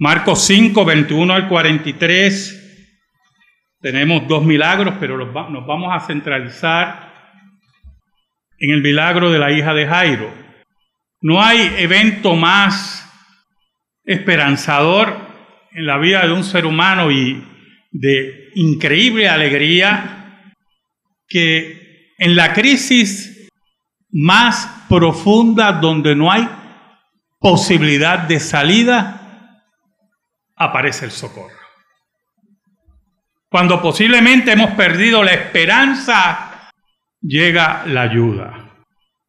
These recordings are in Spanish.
Marcos 5, 21 al 43. Tenemos dos milagros, pero nos vamos a centralizar en el milagro de la hija de Jairo. No hay evento más esperanzador en la vida de un ser humano y de increíble alegría que en la crisis más profunda donde no hay posibilidad de salida, aparece el socorro. Cuando posiblemente hemos perdido la esperanza, llega la ayuda.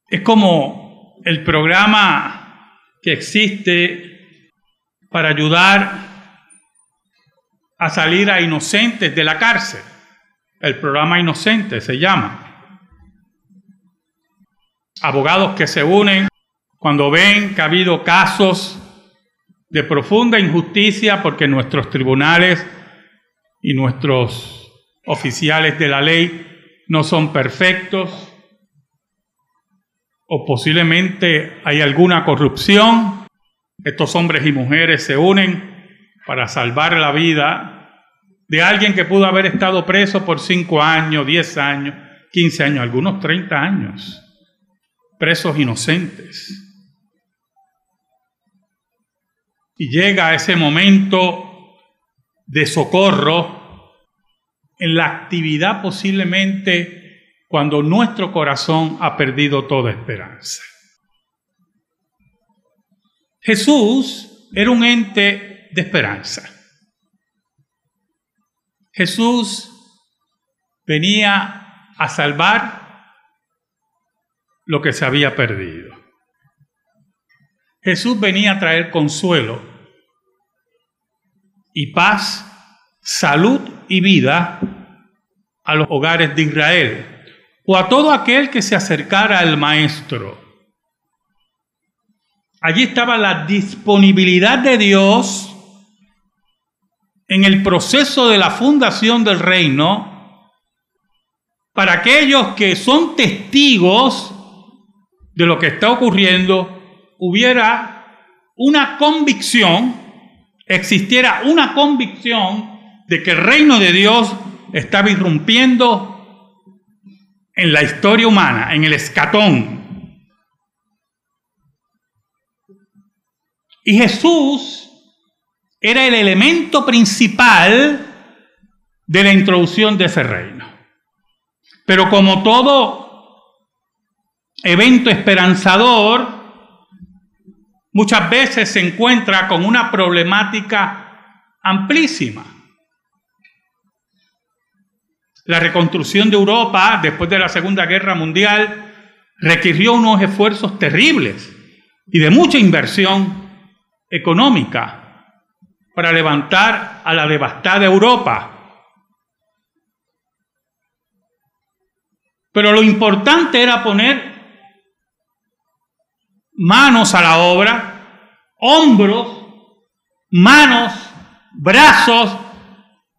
Es como el programa que existe para ayudar a salir a inocentes de la cárcel. El programa Inocente se llama. Abogados que se unen cuando ven que ha habido casos de profunda injusticia porque nuestros tribunales y nuestros oficiales de la ley no son perfectos o posiblemente hay alguna corrupción. Estos hombres y mujeres se unen para salvar la vida de alguien que pudo haber estado preso por 5 años, 10 años, 15 años, algunos 30 años, presos inocentes. Y llega ese momento de socorro en la actividad posiblemente cuando nuestro corazón ha perdido toda esperanza. Jesús era un ente de esperanza. Jesús venía a salvar lo que se había perdido. Jesús venía a traer consuelo y paz, salud y vida a los hogares de Israel o a todo aquel que se acercara al Maestro. Allí estaba la disponibilidad de Dios en el proceso de la fundación del reino para aquellos que son testigos de lo que está ocurriendo hubiera una convicción, existiera una convicción de que el reino de Dios estaba irrumpiendo en la historia humana, en el escatón. Y Jesús era el elemento principal de la introducción de ese reino. Pero como todo evento esperanzador, muchas veces se encuentra con una problemática amplísima. La reconstrucción de Europa después de la Segunda Guerra Mundial requirió unos esfuerzos terribles y de mucha inversión económica para levantar a la devastada Europa. Pero lo importante era poner manos a la obra, hombros, manos, brazos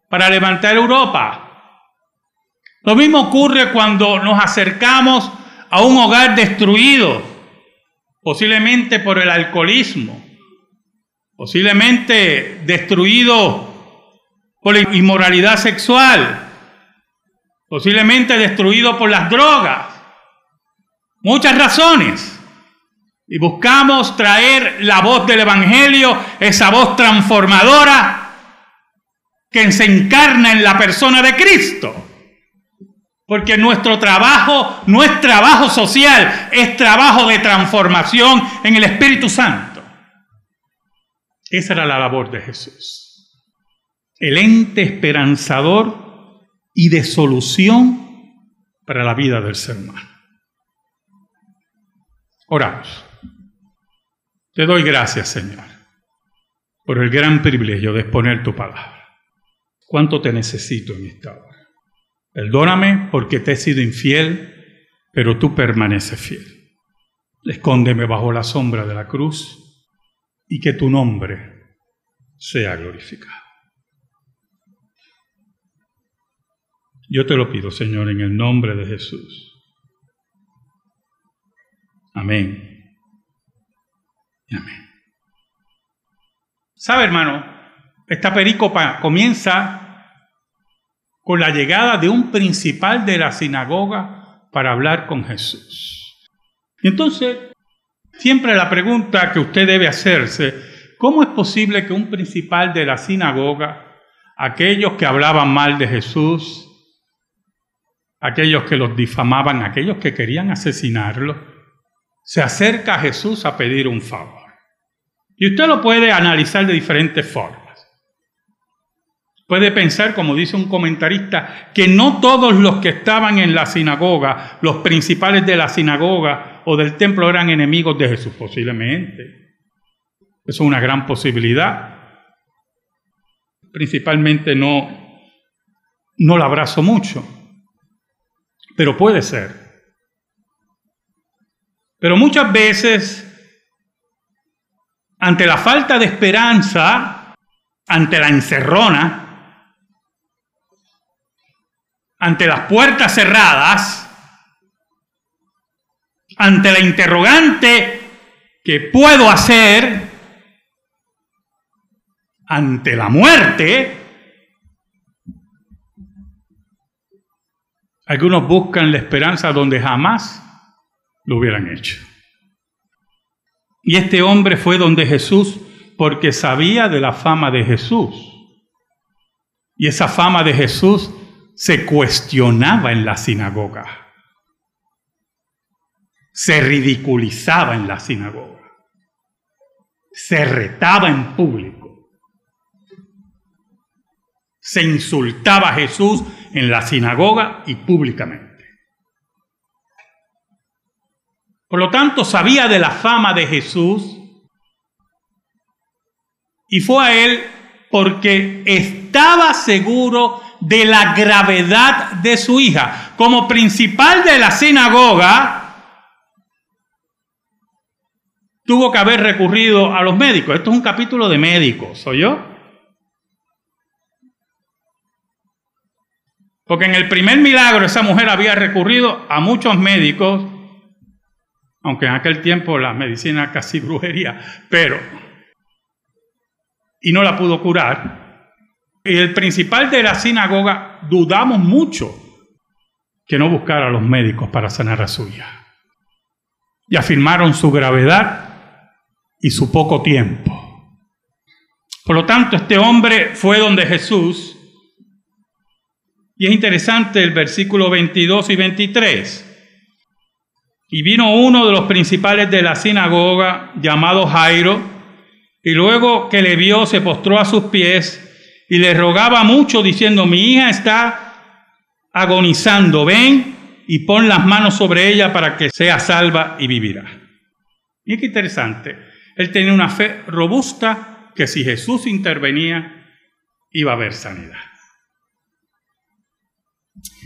para levantar Europa. Lo mismo ocurre cuando nos acercamos a un hogar destruido, posiblemente por el alcoholismo, posiblemente destruido por la inmoralidad sexual, posiblemente destruido por las drogas. Muchas razones. Y buscamos traer la voz del Evangelio, esa voz transformadora que se encarna en la persona de Cristo. Porque nuestro trabajo no es trabajo social, es trabajo de transformación en el Espíritu Santo. Esa era la labor de Jesús. El ente esperanzador y de solución para la vida del ser humano. Oramos. Te doy gracias, Señor, por el gran privilegio de exponer tu palabra. ¿Cuánto te necesito en esta hora? Perdóname porque te he sido infiel, pero tú permaneces fiel. Escóndeme bajo la sombra de la cruz y que tu nombre sea glorificado. Yo te lo pido, Señor, en el nombre de Jesús. Amén. Amén. ¿Sabe, hermano? Esta perícopa comienza con la llegada de un principal de la sinagoga para hablar con Jesús. Y entonces, siempre la pregunta que usted debe hacerse, ¿cómo es posible que un principal de la sinagoga, aquellos que hablaban mal de Jesús, aquellos que los difamaban, aquellos que querían asesinarlo, se acerca a Jesús a pedir un favor? Y usted lo puede analizar de diferentes formas. Puede pensar, como dice un comentarista, que no todos los que estaban en la sinagoga, los principales de la sinagoga o del templo eran enemigos de Jesús, posiblemente. Es una gran posibilidad. Principalmente no, no la abrazo mucho, pero puede ser. Pero muchas veces ante la falta de esperanza, ante la encerrona, ante las puertas cerradas, ante la interrogante que puedo hacer ante la muerte, algunos buscan la esperanza donde jamás lo hubieran hecho. Y este hombre fue donde Jesús porque sabía de la fama de Jesús. Y esa fama de Jesús se cuestionaba en la sinagoga. Se ridiculizaba en la sinagoga. Se retaba en público. Se insultaba a Jesús en la sinagoga y públicamente. Por lo tanto, sabía de la fama de Jesús y fue a él porque estaba seguro de la gravedad de su hija. Como principal de la sinagoga, tuvo que haber recurrido a los médicos. Esto es un capítulo de médicos, ¿soy yo? Porque en el primer milagro esa mujer había recurrido a muchos médicos aunque en aquel tiempo la medicina casi brujería, pero, y no la pudo curar. Y el principal de la sinagoga dudamos mucho que no buscara a los médicos para sanar a su hija. Y afirmaron su gravedad y su poco tiempo. Por lo tanto, este hombre fue donde Jesús, y es interesante el versículo 22 y 23. Y vino uno de los principales de la sinagoga, llamado Jairo, y luego que le vio se postró a sus pies y le rogaba mucho diciendo, mi hija está agonizando, ven y pon las manos sobre ella para que sea salva y vivirá. Y qué interesante, él tenía una fe robusta que si Jesús intervenía iba a haber sanidad.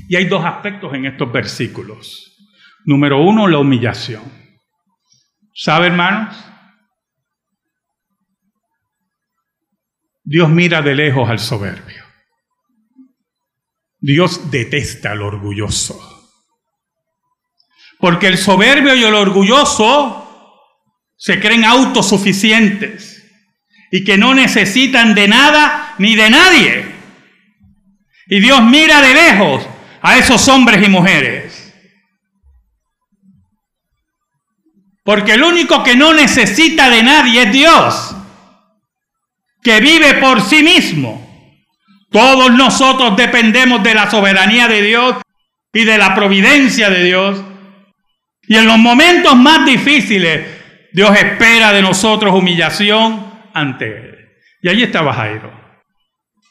Y hay dos aspectos en estos versículos. Número uno, la humillación. ¿Sabe, hermanos? Dios mira de lejos al soberbio. Dios detesta al orgulloso. Porque el soberbio y el orgulloso se creen autosuficientes y que no necesitan de nada ni de nadie. Y Dios mira de lejos a esos hombres y mujeres Porque el único que no necesita de nadie es Dios, que vive por sí mismo. Todos nosotros dependemos de la soberanía de Dios y de la providencia de Dios. Y en los momentos más difíciles, Dios espera de nosotros humillación ante Él. Y allí estaba Jairo.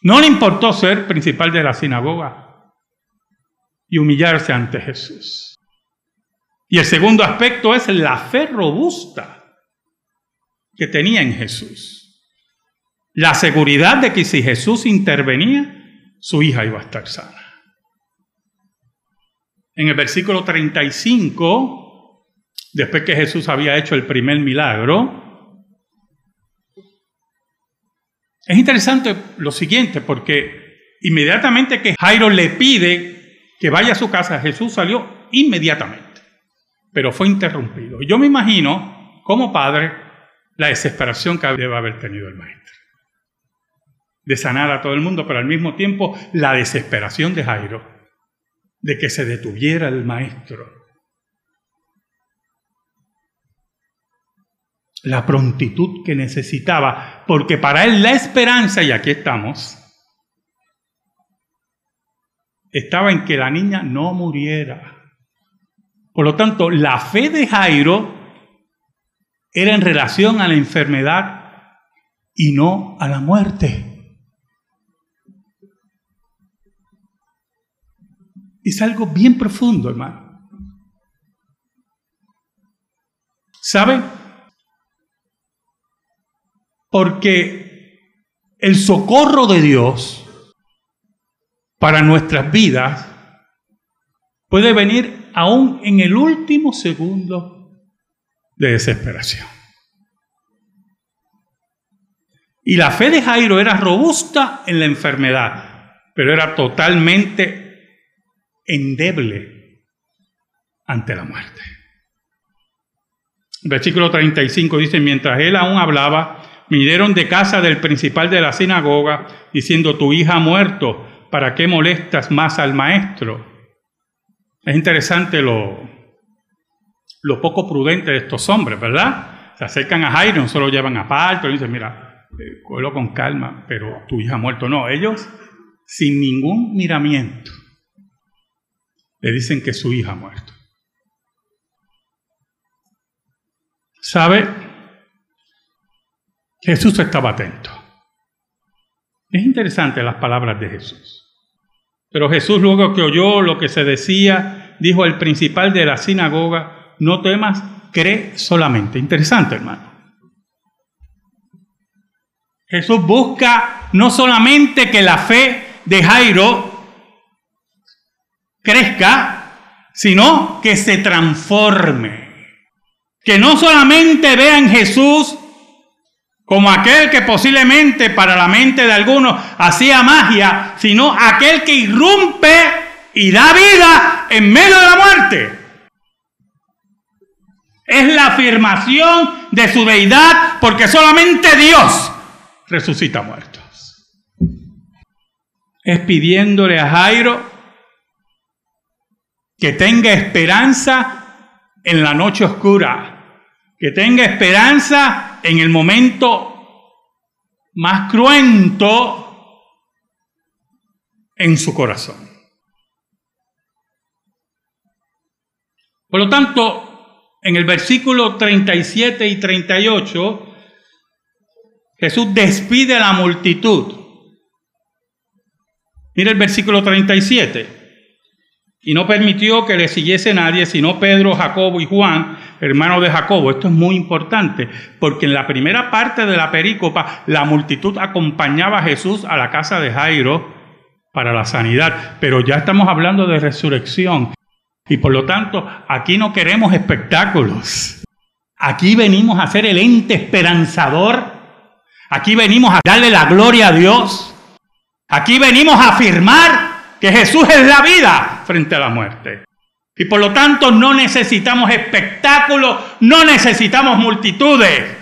No le importó ser principal de la sinagoga y humillarse ante Jesús. Y el segundo aspecto es la fe robusta que tenía en Jesús. La seguridad de que si Jesús intervenía, su hija iba a estar sana. En el versículo 35, después que Jesús había hecho el primer milagro, es interesante lo siguiente, porque inmediatamente que Jairo le pide que vaya a su casa, Jesús salió inmediatamente pero fue interrumpido. Yo me imagino, como padre, la desesperación que debe haber tenido el maestro. de sanar a todo el mundo, pero al mismo tiempo la desesperación de Jairo de que se detuviera el maestro. La prontitud que necesitaba, porque para él la esperanza, y aquí estamos, estaba en que la niña no muriera. Por lo tanto, la fe de Jairo era en relación a la enfermedad y no a la muerte. Es algo bien profundo, hermano. ¿Sabe? Porque el socorro de Dios para nuestras vidas puede venir aún en el último segundo de desesperación. Y la fe de Jairo era robusta en la enfermedad, pero era totalmente endeble ante la muerte. Versículo 35 dice, mientras él aún hablaba, vinieron de casa del principal de la sinagoga, diciendo, tu hija ha muerto ¿para qué molestas más al maestro? Es interesante lo, lo poco prudente de estos hombres, ¿verdad? Se acercan a Jairo, no solo llevan aparte, y dicen, mira, eh, con calma, pero tu hija ha muerto. No, ellos, sin ningún miramiento, le dicen que su hija ha muerto. ¿Sabe? Jesús estaba atento. Es interesante las palabras de Jesús. Pero Jesús luego que oyó lo que se decía, dijo al principal de la sinagoga, no temas, cree solamente. Interesante, hermano. Jesús busca no solamente que la fe de Jairo crezca, sino que se transforme. Que no solamente vea en Jesús como aquel que posiblemente para la mente de algunos hacía magia, sino aquel que irrumpe y da vida en medio de la muerte. Es la afirmación de su deidad porque solamente Dios resucita muertos. Es pidiéndole a Jairo que tenga esperanza en la noche oscura, que tenga esperanza en el momento más cruento en su corazón. Por lo tanto, en el versículo 37 y 38, Jesús despide a la multitud. Mira el versículo 37. Y no permitió que le siguiese nadie, sino Pedro, Jacobo y Juan, hermano de Jacobo. Esto es muy importante, porque en la primera parte de la perícopa la multitud acompañaba a Jesús a la casa de Jairo para la sanidad, pero ya estamos hablando de resurrección. Y por lo tanto, aquí no queremos espectáculos. Aquí venimos a ser el ente esperanzador. Aquí venimos a darle la gloria a Dios. Aquí venimos a afirmar que Jesús es la vida frente a la muerte. Y por lo tanto no necesitamos espectáculos, no necesitamos multitudes.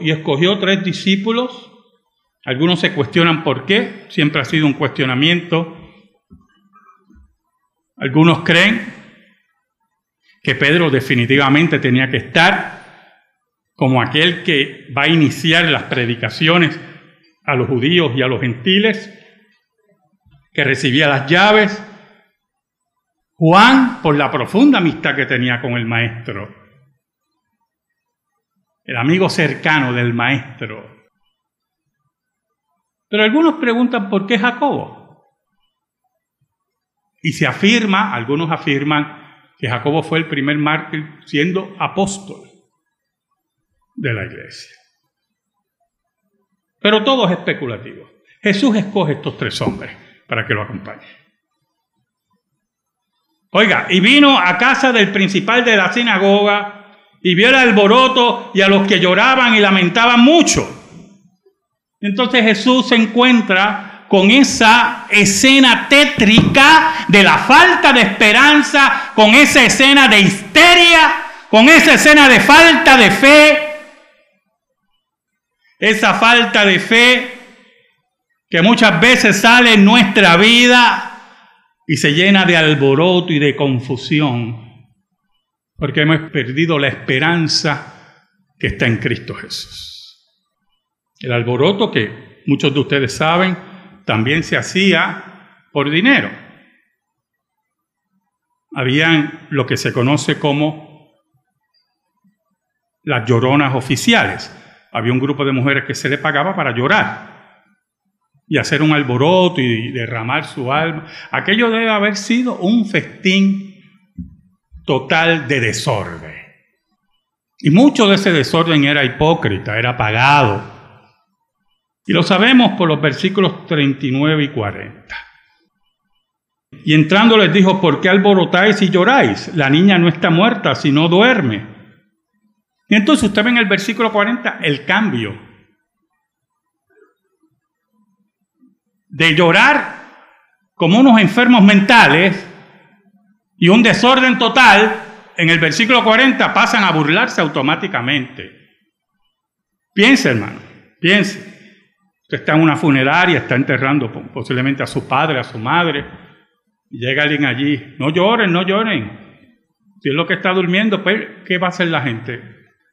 Y escogió tres discípulos. Algunos se cuestionan por qué, siempre ha sido un cuestionamiento. Algunos creen que Pedro definitivamente tenía que estar como aquel que va a iniciar las predicaciones a los judíos y a los gentiles, que recibía las llaves, Juan, por la profunda amistad que tenía con el maestro, el amigo cercano del maestro. Pero algunos preguntan por qué Jacobo. Y se afirma, algunos afirman, que Jacobo fue el primer mártir siendo apóstol de la iglesia. Pero todo es especulativo. Jesús escoge estos tres hombres para que lo acompañen. Oiga, y vino a casa del principal de la sinagoga y vio el alboroto y a los que lloraban y lamentaban mucho. Entonces Jesús se encuentra con esa escena tétrica de la falta de esperanza, con esa escena de histeria, con esa escena de falta de fe. esa falta de fe que muchas veces sale en nuestra vida y se llena de alboroto y de confusión, porque hemos perdido la esperanza que está en Cristo Jesús. El alboroto que muchos de ustedes saben también se hacía por dinero. Habían lo que se conoce como las lloronas oficiales. Había un grupo de mujeres que se le pagaba para llorar y hacer un alboroto y derramar su alma. Aquello debe haber sido un festín total de desorden. Y mucho de ese desorden era hipócrita, era pagado. Y lo sabemos por los versículos 39 y 40. Y entrando les dijo, ¿por qué alborotáis y lloráis? La niña no está muerta, sino duerme. Y entonces usted ve en el versículo 40 el cambio de llorar como unos enfermos mentales y un desorden total, en el versículo 40 pasan a burlarse automáticamente. Piense, hermano, piense. Usted está en una funeraria, está enterrando posiblemente a su padre, a su madre, llega alguien allí. No lloren, no lloren. Si es lo que está durmiendo, pues, ¿qué va a hacer la gente?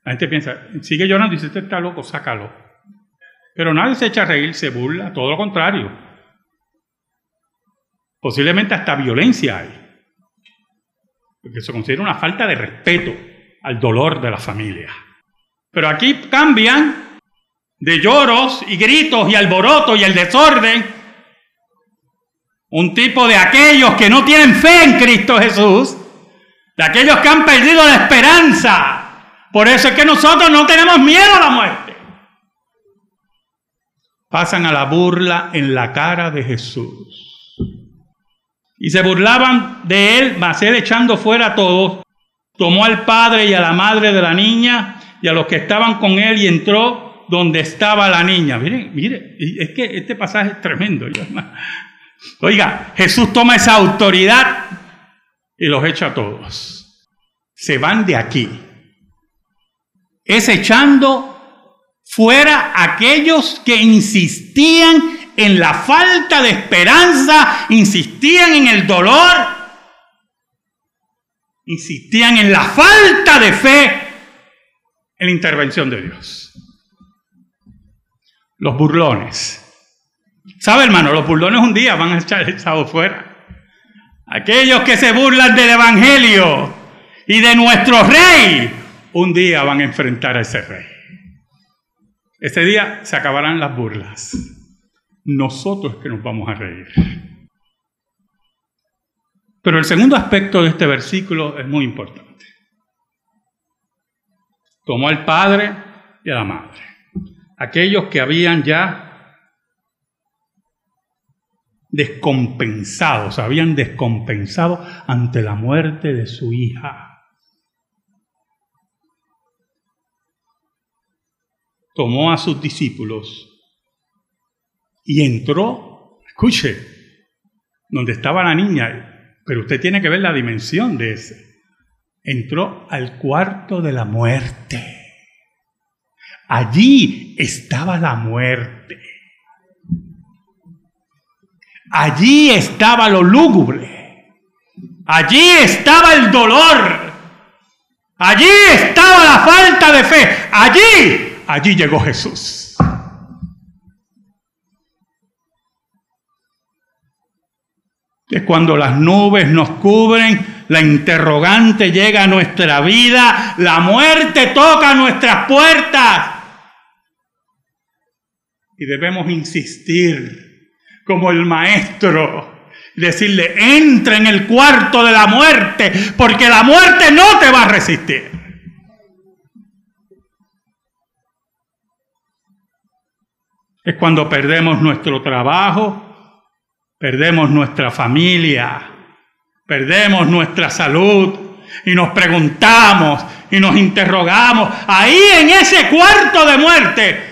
La gente piensa, sigue llorando y dice, usted está loco, sácalo. Pero nadie se echa a reír, se burla, todo lo contrario. Posiblemente hasta violencia hay. Porque se considera una falta de respeto al dolor de la familia. Pero aquí cambian de lloros y gritos y alboroto y el desorden. Un tipo de aquellos que no tienen fe en Cristo Jesús. De aquellos que han perdido la esperanza. Por eso es que nosotros no tenemos miedo a la muerte. Pasan a la burla en la cara de Jesús. Y se burlaban de él, mas él echando fuera a todos, tomó al padre y a la madre de la niña y a los que estaban con él y entró donde estaba la niña. Mire, mire, es que este pasaje es tremendo. Oiga, Jesús toma esa autoridad y los echa a todos. Se van de aquí. Es echando fuera aquellos que insistían en la falta de esperanza, insistían en el dolor, insistían en la falta de fe en la intervención de Dios. Los burlones. ¿Sabe, hermano? Los burlones un día van a echar echado fuera. Aquellos que se burlan del Evangelio y de nuestro rey, un día van a enfrentar a ese rey. Ese día se acabarán las burlas nosotros que nos vamos a reír. Pero el segundo aspecto de este versículo es muy importante. Tomó al padre y a la madre, aquellos que habían ya descompensado, se habían descompensado ante la muerte de su hija. Tomó a sus discípulos y entró, escuche, donde estaba la niña, pero usted tiene que ver la dimensión de ese. Entró al cuarto de la muerte. Allí estaba la muerte. Allí estaba lo lúgubre. Allí estaba el dolor. Allí estaba la falta de fe. Allí, allí llegó Jesús. Que cuando las nubes nos cubren, la interrogante llega a nuestra vida, la muerte toca nuestras puertas. Y debemos insistir como el maestro, decirle, entra en el cuarto de la muerte, porque la muerte no te va a resistir. Es cuando perdemos nuestro trabajo, perdemos nuestra familia, perdemos nuestra salud y nos preguntamos y nos interrogamos, ahí en ese cuarto de muerte,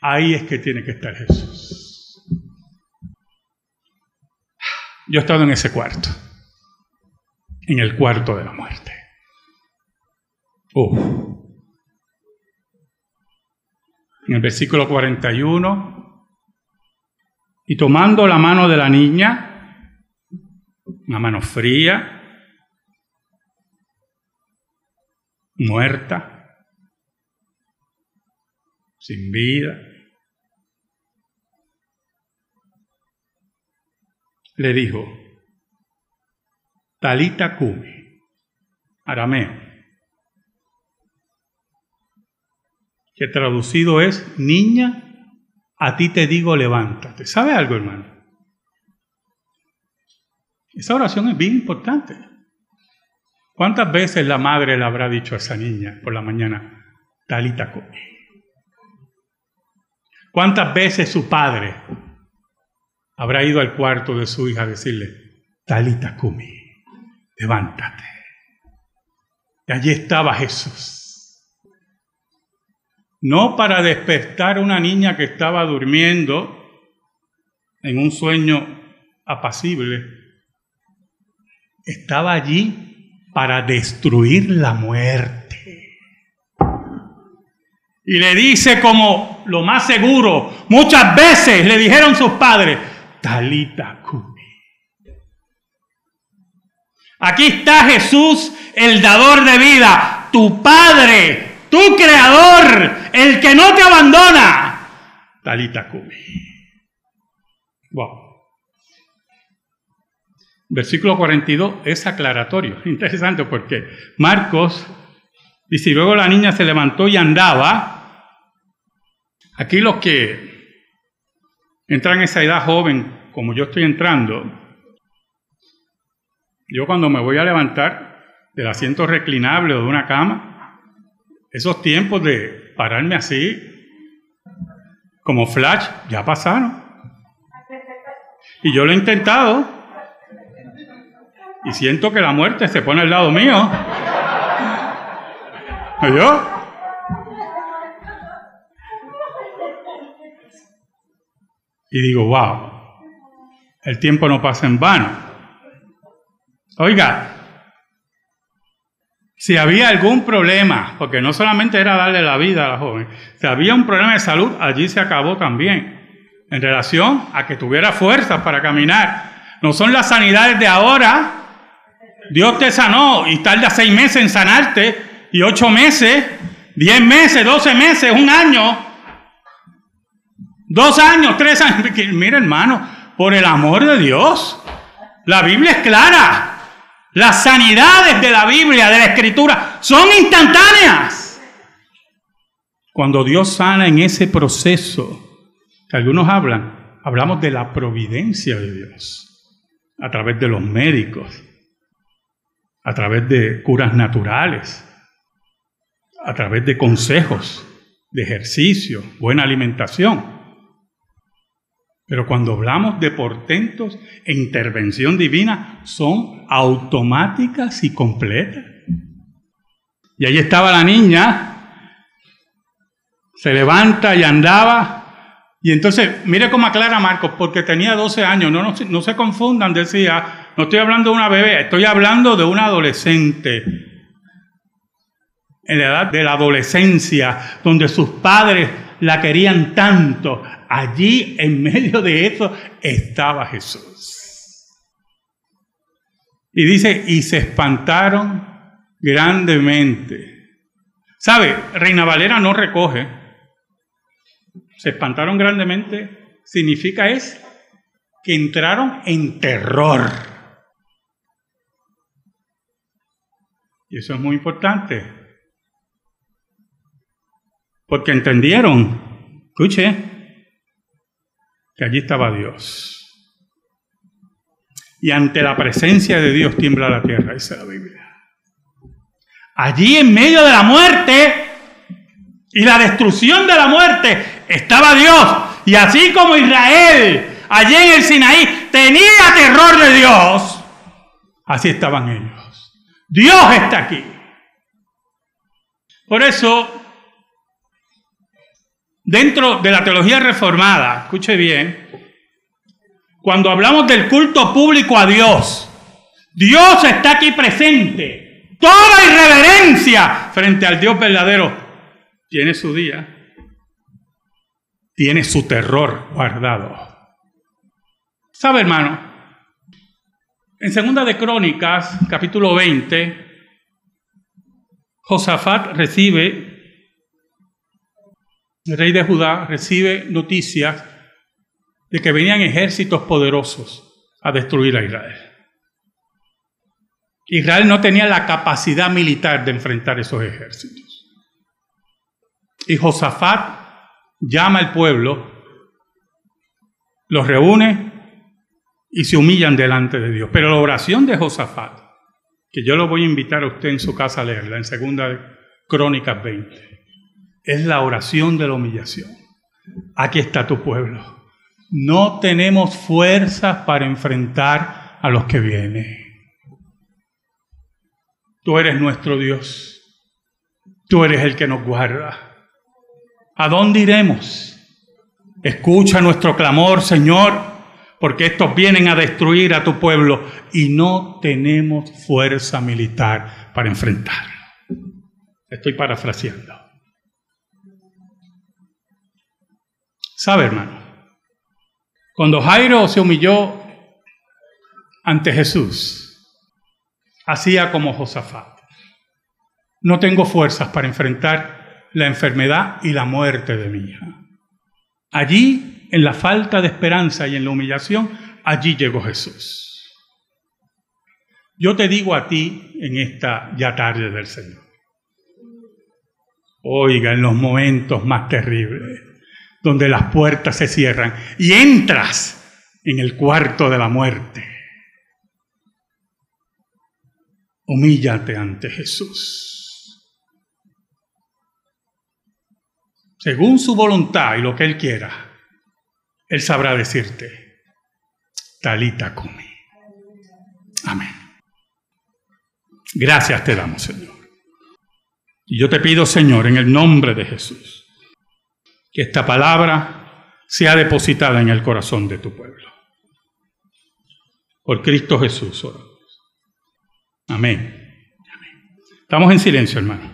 ahí es que tiene que estar Jesús. Yo he estado en ese cuarto, en el cuarto de la muerte. en el versículo 41, y tomando la mano de la niña, una mano fría, muerta, sin vida, le dijo, Talita Kumi, arameo, que traducido es, niña, a ti te digo levántate. ¿Sabe algo, hermano? Esa oración es bien importante. ¿Cuántas veces la madre le habrá dicho a esa niña por la mañana, Talita Kumi? ¿Cuántas veces su padre habrá ido al cuarto de su hija a decirle, Talita Kumi, levántate. Y allí estaba Jesús. No para despertar a una niña que estaba durmiendo en un sueño apacible, estaba allí para destruir la muerte. Y le dice como lo más seguro, muchas veces le dijeron sus padres, Talita Kumi. Aquí está Jesús, el dador de vida, tu Padre, tu Creador, el que no te abandona. Talita Kumi. Wow. Versículo 42 es aclaratorio. Interesante porque Marcos dice, y luego la niña se levantó y andaba. Aquí los que entran en esa edad joven, como yo estoy entrando, yo cuando me voy a levantar del asiento reclinable o de una cama, esos tiempos de pararme así, como flash, ya pasaron. Y yo lo he intentado. Y siento que la muerte se pone al lado mío. ¿Yo? Y digo, wow, el tiempo no pasa en vano. Oiga, si había algún problema, porque no solamente era darle la vida a la joven, si había un problema de salud, allí se acabó también, en relación a que tuviera fuerzas para caminar. No son las sanidades de ahora. Dios te sanó y tarda seis meses en sanarte, y ocho meses, diez meses, doce meses, un año, dos años, tres años. Mira, hermano, por el amor de Dios, la Biblia es clara. Las sanidades de la Biblia, de la Escritura, son instantáneas. Cuando Dios sana en ese proceso, que algunos hablan, hablamos de la providencia de Dios, a través de los médicos, a través de curas naturales, a través de consejos, de ejercicio, buena alimentación. Pero cuando hablamos de portentos e intervención divina, son automáticas y completas. Y ahí estaba la niña, se levanta y andaba. Y entonces, mire cómo aclara Marcos, porque tenía 12 años, no, no, se confundan, decía, no estoy hablando de una bebé, estoy hablando de una adolescente. En la edad de la adolescencia, donde sus padres la querían tanto, allí en medio de eso estaba Jesús. Y dice, y se espantaron grandemente. ¿Sabe? Reina Valera no recoge. Se espantaron grandemente significa es que entraron en terror. Y eso es muy importante. Porque entendieron, escuche, que allí estaba Dios. Y ante la presencia de Dios tiembla la tierra, dice la Biblia. Allí en medio de la muerte y la destrucción de la muerte estaba Dios. Y así como Israel allí en el Sinaí tenía terror de Dios, así estaban ellos. Dios está aquí. Por eso Dentro de la teología reformada, escuche bien, cuando hablamos del culto público a Dios, Dios está aquí presente. Toda irreverencia frente al Dios verdadero tiene su día. tiene su terror guardado. ¿Sabe, hermano? En Segunda de Crónicas, capítulo 20, Josafat recibe, el rey de Judá recibe noticias de que venían ejércitos poderosos a destruir a Israel. Israel no tenía la capacidad militar de enfrentar esos ejércitos. Y Josafat llama al pueblo, los reúne y se humillan delante de Dios. Pero la oración de Josafat, que yo lo voy a invitar a usted en su casa a leerla, en segunda Crónicas 20, es la oración de la humillación. Aquí está tu pueblo. No tenemos fuerzas para enfrentar a los que vienen. Tú eres nuestro Dios. Tú eres el que nos guarda. ¿A dónde iremos? Escucha nuestro clamor, Señor, porque estos vienen a destruir a tu pueblo y no tenemos fuerza militar para enfrentarlo. Estoy parafraseando. ¿Sabe, hermano? Cuando Jairo se humilló ante Jesús, hacía como Josafat. No tengo fuerzas para enfrentar la enfermedad y la muerte de mi hija. Allí, en la falta de esperanza y en la humillación, allí llegó Jesús. Yo te digo a ti en esta ya tarde del Señor. Oiga, en los momentos más terribles, donde las puertas se cierran y entras en el cuarto de la muerte. Humíllate ante Jesús. Según su voluntad y lo que Él quiera, Él sabrá decirte, talita come. Amén. Gracias te damos, Señor. Y yo te pido, Señor, en el nombre de Jesús, que esta palabra sea depositada en el corazón de tu pueblo. Por Cristo Jesús. Amén. Amén. Estamos en silencio, hermano.